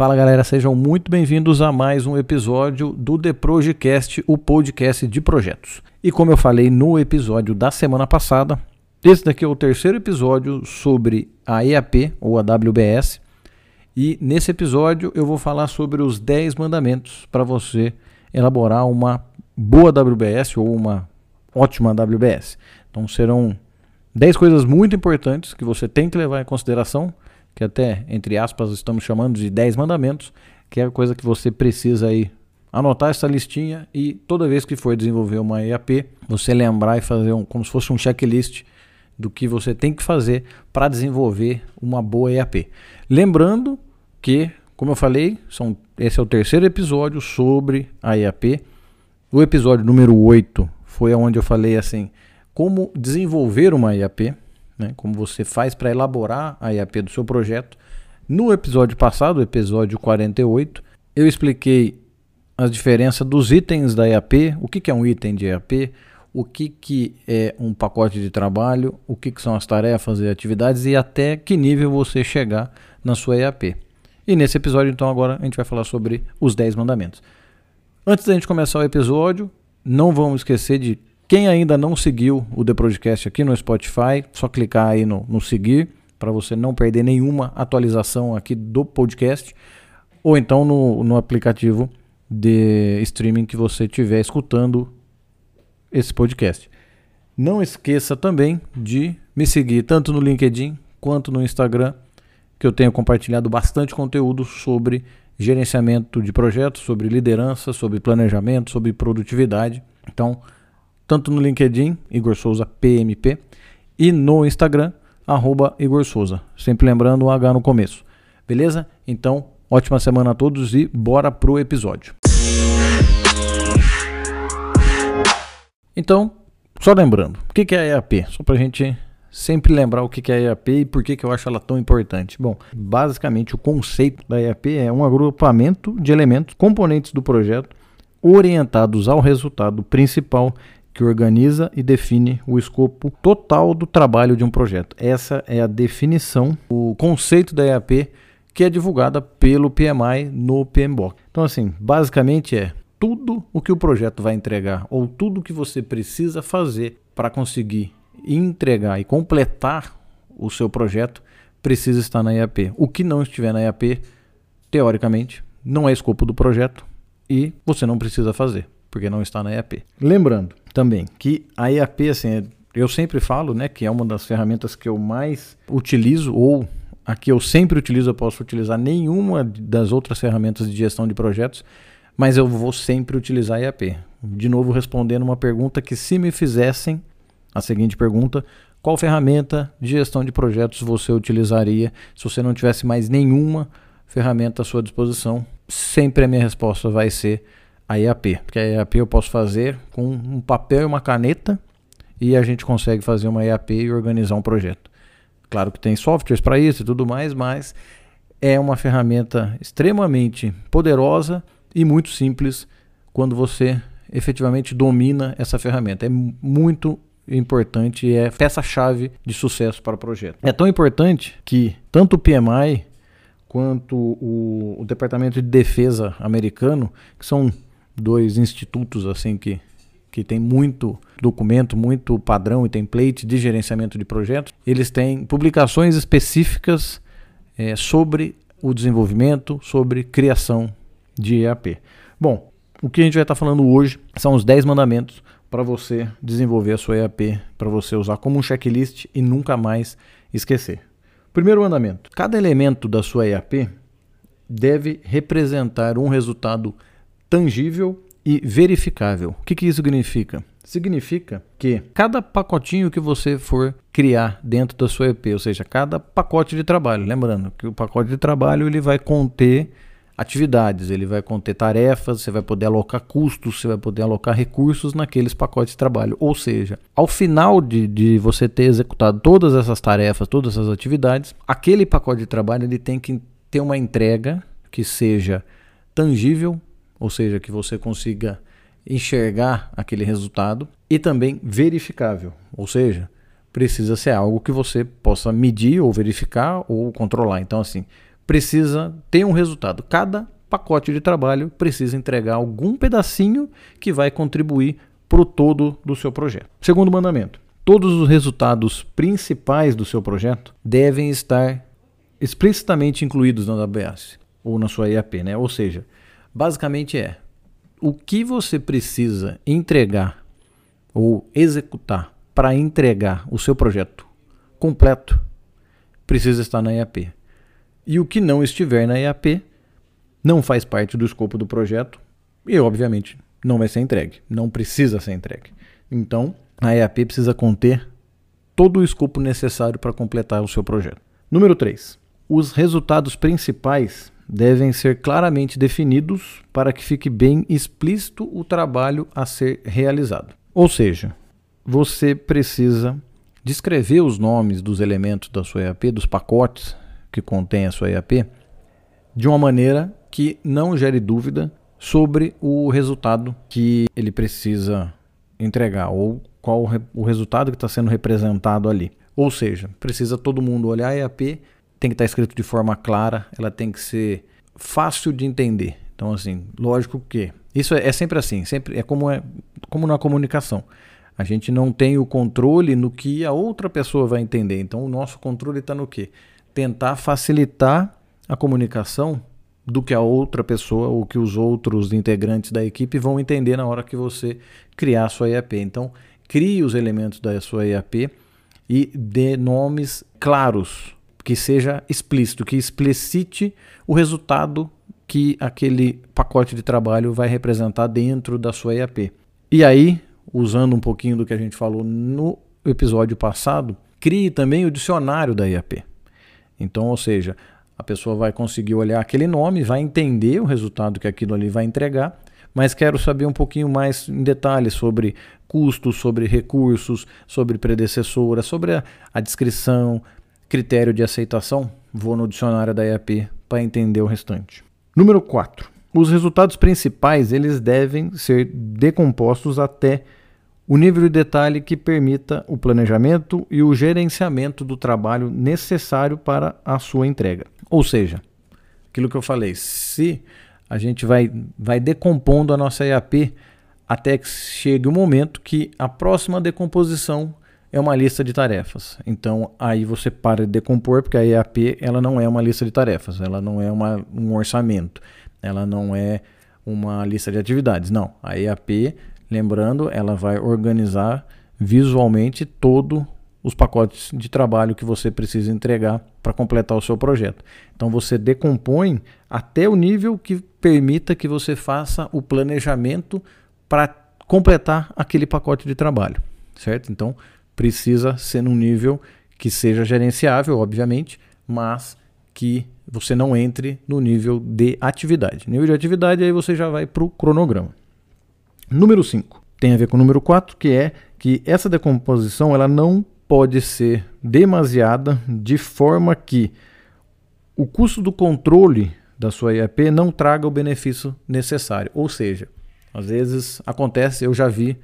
Fala galera, sejam muito bem-vindos a mais um episódio do The Projecast, o podcast de projetos. E como eu falei no episódio da semana passada, esse daqui é o terceiro episódio sobre a EAP ou a WBS. E nesse episódio eu vou falar sobre os 10 mandamentos para você elaborar uma boa WBS ou uma ótima WBS. Então serão 10 coisas muito importantes que você tem que levar em consideração que até, entre aspas, estamos chamando de 10 mandamentos, que é a coisa que você precisa aí anotar essa listinha e toda vez que for desenvolver uma EAP, você lembrar e fazer um, como se fosse um checklist do que você tem que fazer para desenvolver uma boa EAP. Lembrando que, como eu falei, são, esse é o terceiro episódio sobre a EAP. O episódio número 8 foi onde eu falei assim, como desenvolver uma EAP né, como você faz para elaborar a IAP do seu projeto. No episódio passado, episódio 48, eu expliquei as diferenças dos itens da IAP, o que, que é um item de IAP, o que, que é um pacote de trabalho, o que, que são as tarefas e atividades e até que nível você chegar na sua IAP. E nesse episódio, então, agora a gente vai falar sobre os 10 mandamentos. Antes da gente começar o episódio, não vamos esquecer de quem ainda não seguiu o The Podcast aqui no Spotify, só clicar aí no, no seguir para você não perder nenhuma atualização aqui do podcast ou então no, no aplicativo de streaming que você estiver escutando esse podcast. Não esqueça também de me seguir tanto no LinkedIn quanto no Instagram, que eu tenho compartilhado bastante conteúdo sobre gerenciamento de projetos, sobre liderança, sobre planejamento, sobre produtividade. Então, tanto no LinkedIn, Igor Souza PMP, e no Instagram, arroba Igor Souza. Sempre lembrando o H no começo. Beleza? Então, ótima semana a todos e bora pro episódio. Então, só lembrando, o que é a EAP? Só para a gente sempre lembrar o que é a EAP e por que eu acho ela tão importante. Bom, basicamente o conceito da EAP é um agrupamento de elementos, componentes do projeto, orientados ao resultado principal que organiza e define o escopo total do trabalho de um projeto. Essa é a definição, o conceito da EAP que é divulgada pelo PMI no PMBOK. Então, assim, basicamente é tudo o que o projeto vai entregar ou tudo o que você precisa fazer para conseguir entregar e completar o seu projeto precisa estar na EAP. O que não estiver na EAP, teoricamente, não é escopo do projeto e você não precisa fazer porque não está na EAP. Lembrando também que a EAP, assim, é, eu sempre falo, né, que é uma das ferramentas que eu mais utilizo ou a que eu sempre utilizo, eu posso utilizar nenhuma das outras ferramentas de gestão de projetos, mas eu vou sempre utilizar a EAP. De novo, respondendo uma pergunta que se me fizessem a seguinte pergunta, qual ferramenta de gestão de projetos você utilizaria se você não tivesse mais nenhuma ferramenta à sua disposição? Sempre a minha resposta vai ser a EAP, porque a EAP eu posso fazer com um papel e uma caneta e a gente consegue fazer uma EAP e organizar um projeto. Claro que tem softwares para isso e tudo mais, mas é uma ferramenta extremamente poderosa e muito simples quando você efetivamente domina essa ferramenta. É muito importante e é peça-chave de sucesso para o projeto. É tão importante que tanto o PMI quanto o, o Departamento de Defesa americano, que são dois institutos assim que que tem muito documento, muito padrão e template de gerenciamento de projetos, eles têm publicações específicas é, sobre o desenvolvimento, sobre criação de EAP. Bom, o que a gente vai estar falando hoje são os 10 mandamentos para você desenvolver a sua EAP, para você usar como um checklist e nunca mais esquecer. Primeiro mandamento: cada elemento da sua EAP deve representar um resultado tangível e verificável. O que, que isso significa? Significa que cada pacotinho que você for criar dentro da sua EP, ou seja, cada pacote de trabalho, lembrando que o pacote de trabalho ele vai conter atividades, ele vai conter tarefas, você vai poder alocar custos, você vai poder alocar recursos naqueles pacotes de trabalho. Ou seja, ao final de, de você ter executado todas essas tarefas, todas essas atividades, aquele pacote de trabalho ele tem que ter uma entrega que seja tangível, ou seja, que você consiga enxergar aquele resultado e também verificável, ou seja, precisa ser algo que você possa medir ou verificar ou controlar. Então, assim, precisa ter um resultado. Cada pacote de trabalho precisa entregar algum pedacinho que vai contribuir para o todo do seu projeto. Segundo mandamento: todos os resultados principais do seu projeto devem estar explicitamente incluídos na AWS ou na sua EAP, né? Ou seja, basicamente é o que você precisa entregar ou executar para entregar o seu projeto completo precisa estar na EAP. E o que não estiver na EAP não faz parte do escopo do projeto e, obviamente, não vai ser entregue. Não precisa ser entregue. Então, a EAP precisa conter todo o escopo necessário para completar o seu projeto. Número 3. Os resultados principais devem ser claramente definidos para que fique bem explícito o trabalho a ser realizado. Ou seja, você precisa descrever os nomes dos elementos da sua EAP, dos pacotes que contém a sua EAP, de uma maneira que não gere dúvida sobre o resultado que ele precisa entregar ou qual o resultado que está sendo representado ali. Ou seja, precisa todo mundo olhar a EAP, tem que estar escrito de forma clara, ela tem que ser fácil de entender. Então, assim, lógico que isso é, é sempre assim, sempre é como é como na comunicação. A gente não tem o controle no que a outra pessoa vai entender. Então, o nosso controle está no quê? Tentar facilitar a comunicação do que a outra pessoa ou que os outros integrantes da equipe vão entender na hora que você criar a sua EAP. Então, crie os elementos da sua EAP e dê nomes claros, que seja explícito, que explicite o resultado que aquele pacote de trabalho vai representar dentro da sua EAP. E aí, usando um pouquinho do que a gente falou no episódio passado, crie também o dicionário da EAP. Então, ou seja, a pessoa vai conseguir olhar aquele nome, vai entender o resultado que aquilo ali vai entregar, mas quero saber um pouquinho mais em detalhes sobre custos, sobre recursos, sobre predecessora, sobre a, a descrição, critério de aceitação. Vou no dicionário da EAP para entender o restante. Número 4. Os resultados principais eles devem ser decompostos até o nível de detalhe que permita o planejamento e o gerenciamento do trabalho necessário para a sua entrega. Ou seja, aquilo que eu falei, se a gente vai, vai decompondo a nossa EAP até que chegue o momento que a próxima decomposição é uma lista de tarefas. Então aí você para de decompor, porque a EAP ela não é uma lista de tarefas, ela não é uma, um orçamento, ela não é uma lista de atividades. Não, a EAP Lembrando, ela vai organizar visualmente todos os pacotes de trabalho que você precisa entregar para completar o seu projeto. Então você decompõe até o nível que permita que você faça o planejamento para completar aquele pacote de trabalho, certo? Então precisa ser num nível que seja gerenciável, obviamente, mas que você não entre no nível de atividade. Nível de atividade aí você já vai para o cronograma. Número 5 tem a ver com o número 4, que é que essa decomposição ela não pode ser demasiada de forma que o custo do controle da sua IAP não traga o benefício necessário. Ou seja, às vezes acontece, eu já vi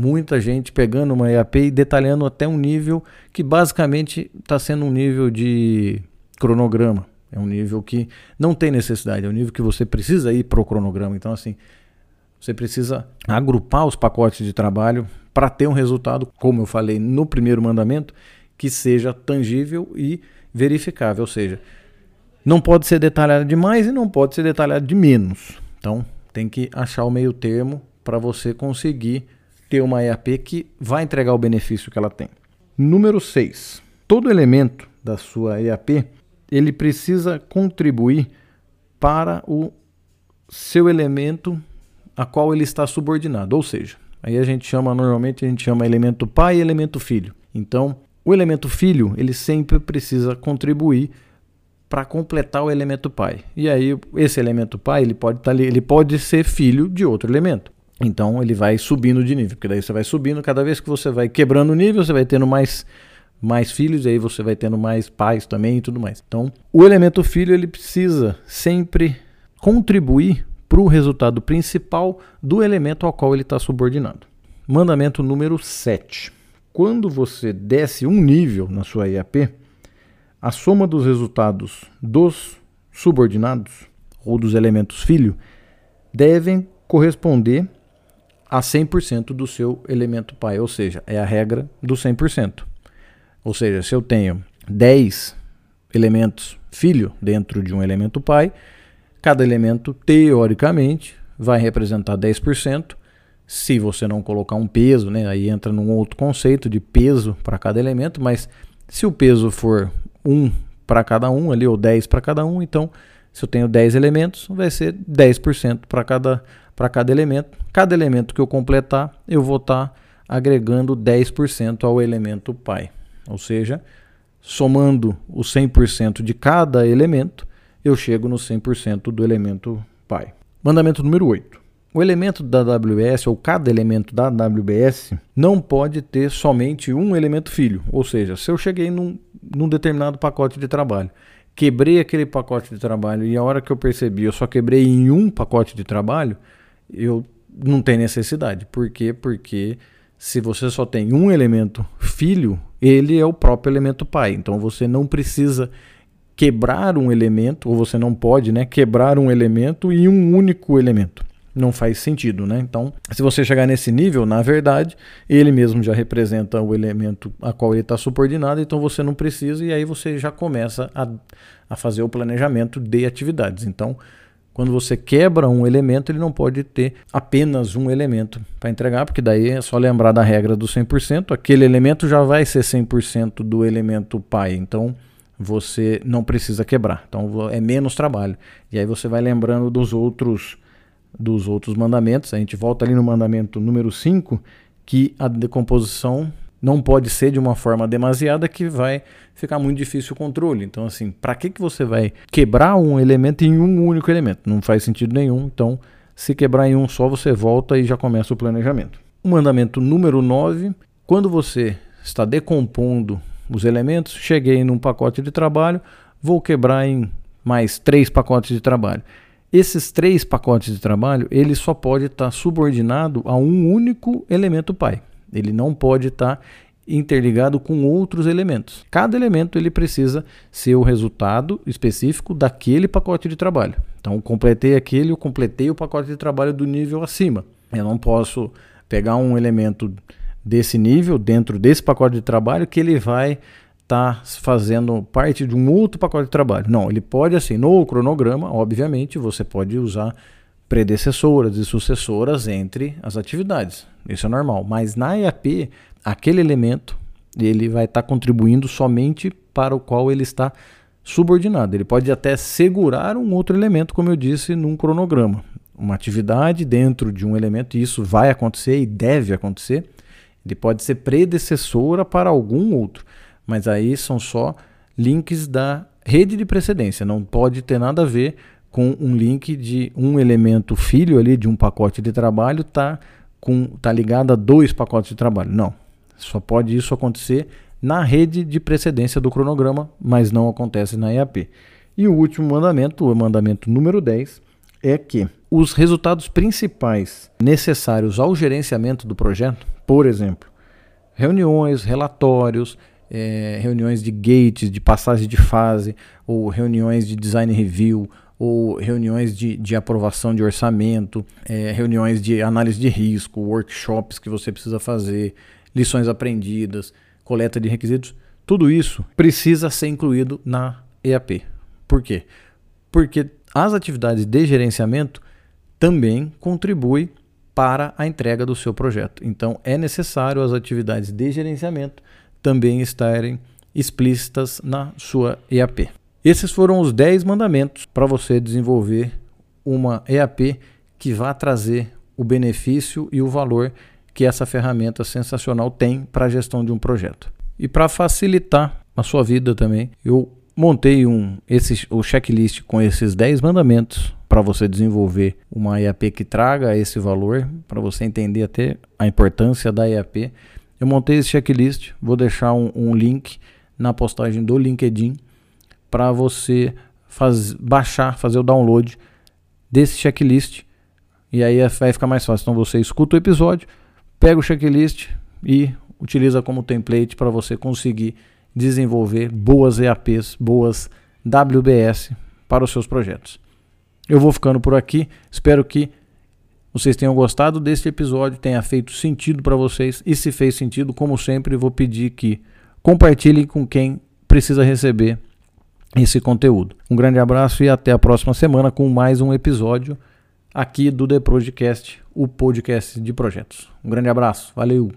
muita gente pegando uma IAP e detalhando até um nível que basicamente está sendo um nível de cronograma. É um nível que não tem necessidade, é um nível que você precisa ir para o cronograma. Então, assim, você precisa agrupar os pacotes de trabalho para ter um resultado, como eu falei no primeiro mandamento, que seja tangível e verificável. Ou seja, não pode ser detalhado demais e não pode ser detalhado de menos. Então, tem que achar o meio termo para você conseguir ter uma EAP que vai entregar o benefício que ela tem. Número 6. Todo elemento da sua EAP, ele precisa contribuir para o seu elemento a qual ele está subordinado. Ou seja, aí a gente chama, normalmente a gente chama elemento pai e elemento filho. Então, o elemento filho, ele sempre precisa contribuir para completar o elemento pai. E aí, esse elemento pai, ele pode, tá, ele pode ser filho de outro elemento. Então, ele vai subindo de nível, porque daí você vai subindo, cada vez que você vai quebrando o nível, você vai tendo mais mais filhos, e aí você vai tendo mais pais também e tudo mais. Então, o elemento filho ele precisa sempre contribuir para o resultado principal do elemento ao qual ele está subordinado. Mandamento número 7. Quando você desce um nível na sua IAP, a soma dos resultados dos subordinados ou dos elementos filho devem corresponder a 100% do seu elemento pai, ou seja, é a regra do 100%. Ou seja, se eu tenho 10 elementos filho dentro de um elemento pai, cada elemento teoricamente vai representar 10%. Se você não colocar um peso, né, aí entra num outro conceito de peso para cada elemento, mas se o peso for 1 para cada um ali ou 10 para cada um, então se eu tenho 10 elementos, vai ser 10% para cada para cada elemento. Cada elemento que eu completar, eu vou estar tá agregando 10% ao elemento pai. Ou seja, somando o 100% de cada elemento, eu chego no 100% do elemento pai. Mandamento número 8. O elemento da AWS, ou cada elemento da AWS, não pode ter somente um elemento filho. Ou seja, se eu cheguei num, num determinado pacote de trabalho quebrei aquele pacote de trabalho e a hora que eu percebi eu só quebrei em um pacote de trabalho, eu não tenho necessidade. Por quê? Porque se você só tem um elemento filho, ele é o próprio elemento pai. Então você não precisa quebrar um elemento, ou você não pode né, quebrar um elemento em um único elemento. Não faz sentido, né? Então, se você chegar nesse nível, na verdade, ele mesmo já representa o elemento a qual ele está subordinado, então você não precisa, e aí você já começa a, a fazer o planejamento de atividades. Então, quando você quebra um elemento, ele não pode ter apenas um elemento para entregar, porque daí é só lembrar da regra do 100%, aquele elemento já vai ser 100% do elemento pai. Então, você não precisa quebrar. Então, é menos trabalho. E aí você vai lembrando dos outros dos outros mandamentos. A gente volta ali no mandamento número 5, que a decomposição não pode ser de uma forma demasiada que vai ficar muito difícil o controle. Então, assim, para que, que você vai quebrar um elemento em um único elemento? Não faz sentido nenhum. Então, se quebrar em um só, você volta e já começa o planejamento. O mandamento número 9, quando você está decompondo os elementos, cheguei num pacote de trabalho, vou quebrar em mais três pacotes de trabalho. Esses três pacotes de trabalho, ele só pode estar subordinado a um único elemento pai. Ele não pode estar tá interligado com outros elementos. Cada elemento ele precisa ser o resultado específico daquele pacote de trabalho. Então, completei aquele, eu completei o pacote de trabalho do nível acima. Eu não posso pegar um elemento desse nível dentro desse pacote de trabalho que ele vai estar tá fazendo parte de um outro pacote de trabalho. Não, ele pode assim, no cronograma, obviamente, você pode usar predecessoras e sucessoras entre as atividades. Isso é normal. Mas na EAP, aquele elemento ele vai estar tá contribuindo somente para o qual ele está subordinado. Ele pode até segurar um outro elemento, como eu disse, num cronograma. Uma atividade dentro de um elemento, e isso vai acontecer e deve acontecer. Ele pode ser predecessora para algum outro, mas aí são só links da rede de precedência, não pode ter nada a ver com um link de um elemento filho ali de um pacote de trabalho tá com tá ligado a dois pacotes de trabalho. Não. Só pode isso acontecer na rede de precedência do cronograma, mas não acontece na EAP. E o último mandamento, o mandamento número 10, é que os resultados principais necessários ao gerenciamento do projeto, por exemplo, reuniões, relatórios, é, reuniões de gates, de passagem de fase, ou reuniões de design review, ou reuniões de, de aprovação de orçamento, é, reuniões de análise de risco, workshops que você precisa fazer, lições aprendidas, coleta de requisitos, tudo isso precisa ser incluído na EAP. Por quê? Porque as atividades de gerenciamento também contribuem para a entrega do seu projeto. Então é necessário as atividades de gerenciamento também estarem explícitas na sua EAP. Esses foram os 10 mandamentos para você desenvolver uma EAP que vá trazer o benefício e o valor que essa ferramenta sensacional tem para a gestão de um projeto. E para facilitar a sua vida também, eu montei um esse, o checklist com esses 10 mandamentos para você desenvolver uma EAP que traga esse valor, para você entender até a importância da EAP. Eu montei esse checklist, vou deixar um, um link na postagem do LinkedIn para você faz, baixar, fazer o download desse checklist. E aí vai ficar mais fácil. Então você escuta o episódio, pega o checklist e utiliza como template para você conseguir desenvolver boas EAPs, boas WBS para os seus projetos. Eu vou ficando por aqui. Espero que vocês tenham gostado deste episódio, tenha feito sentido para vocês. E se fez sentido, como sempre, vou pedir que compartilhem com quem precisa receber esse conteúdo. Um grande abraço e até a próxima semana com mais um episódio aqui do The o podcast de projetos. Um grande abraço, valeu!